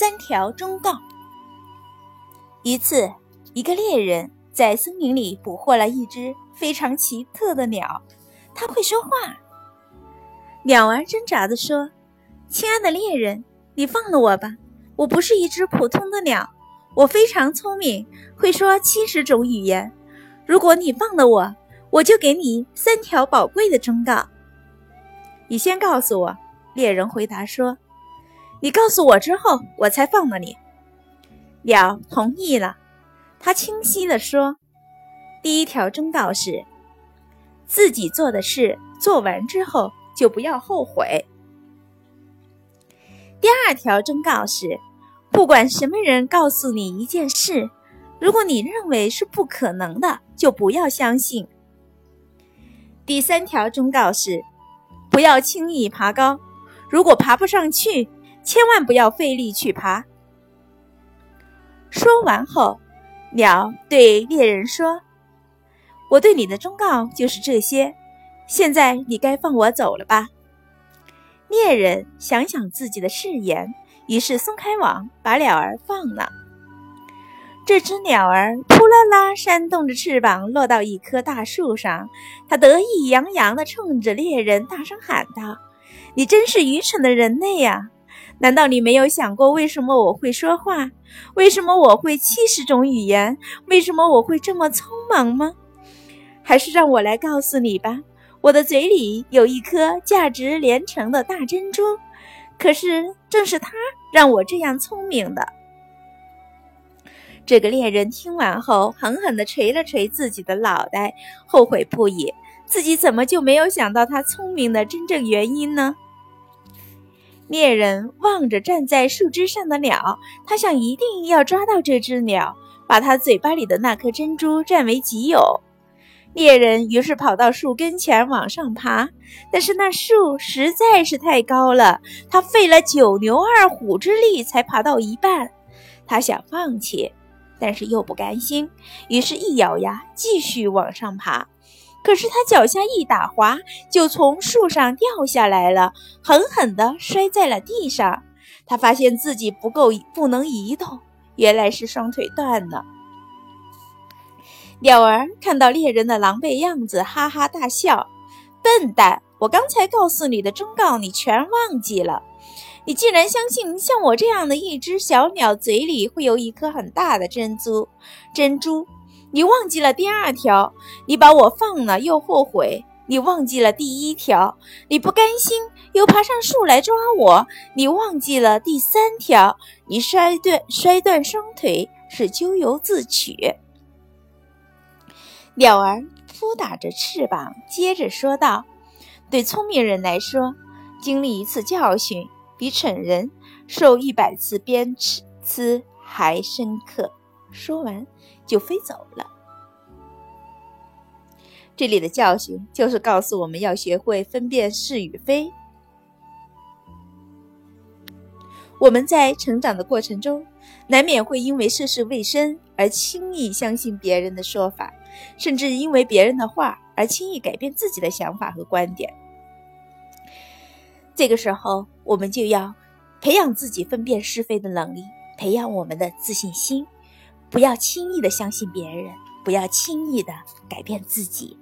三条忠告。一次，一个猎人在森林里捕获了一只非常奇特的鸟，它会说话。鸟儿挣扎地说：“亲爱的猎人，你放了我吧！我不是一只普通的鸟，我非常聪明，会说七十种语言。如果你放了我，我就给你三条宝贵的忠告。你先告诉我。”猎人回答说。你告诉我之后，我才放了你。鸟同意了，他清晰地说：“第一条忠告是，自己做的事做完之后就不要后悔。第二条忠告是，不管什么人告诉你一件事，如果你认为是不可能的，就不要相信。第三条忠告是，不要轻易爬高，如果爬不上去。”千万不要费力去爬。说完后，鸟对猎人说：“我对你的忠告就是这些，现在你该放我走了吧。”猎人想想自己的誓言，于是松开网，把鸟儿放了。这只鸟儿扑啦啦扇动着翅膀，落到一棵大树上，它得意洋洋地冲着猎人大声喊道：“你真是愚蠢的人类呀！”难道你没有想过，为什么我会说话？为什么我会七十种语言？为什么我会这么匆忙吗？还是让我来告诉你吧。我的嘴里有一颗价值连城的大珍珠，可是正是它让我这样聪明的。这个猎人听完后，狠狠地捶了捶自己的脑袋，后悔不已。自己怎么就没有想到他聪明的真正原因呢？猎人望着站在树枝上的鸟，他想一定要抓到这只鸟，把它嘴巴里的那颗珍珠占为己有。猎人于是跑到树跟前往上爬，但是那树实在是太高了，他费了九牛二虎之力才爬到一半。他想放弃，但是又不甘心，于是一咬牙继续往上爬。可是他脚下一打滑，就从树上掉下来了，狠狠地摔在了地上。他发现自己不够，不能移动，原来是双腿断了。鸟儿看到猎人的狼狈样子，哈哈大笑：“笨蛋，我刚才告诉你的忠告，你全忘记了。你竟然相信像我这样的一只小鸟嘴里会有一颗很大的珍珠？珍珠。”你忘记了第二条，你把我放了又后悔；你忘记了第一条，你不甘心又爬上树来抓我；你忘记了第三条，你摔断摔断双腿是咎由自取。鸟儿扑打着翅膀，接着说道：“对聪明人来说，经历一次教训比蠢人受一百次鞭笞还深刻。”说完。就飞走了。这里的教训就是告诉我们要学会分辨是与非。我们在成长的过程中，难免会因为涉世未深而轻易相信别人的说法，甚至因为别人的话而轻易改变自己的想法和观点。这个时候，我们就要培养自己分辨是非的能力，培养我们的自信心。不要轻易的相信别人，不要轻易的改变自己。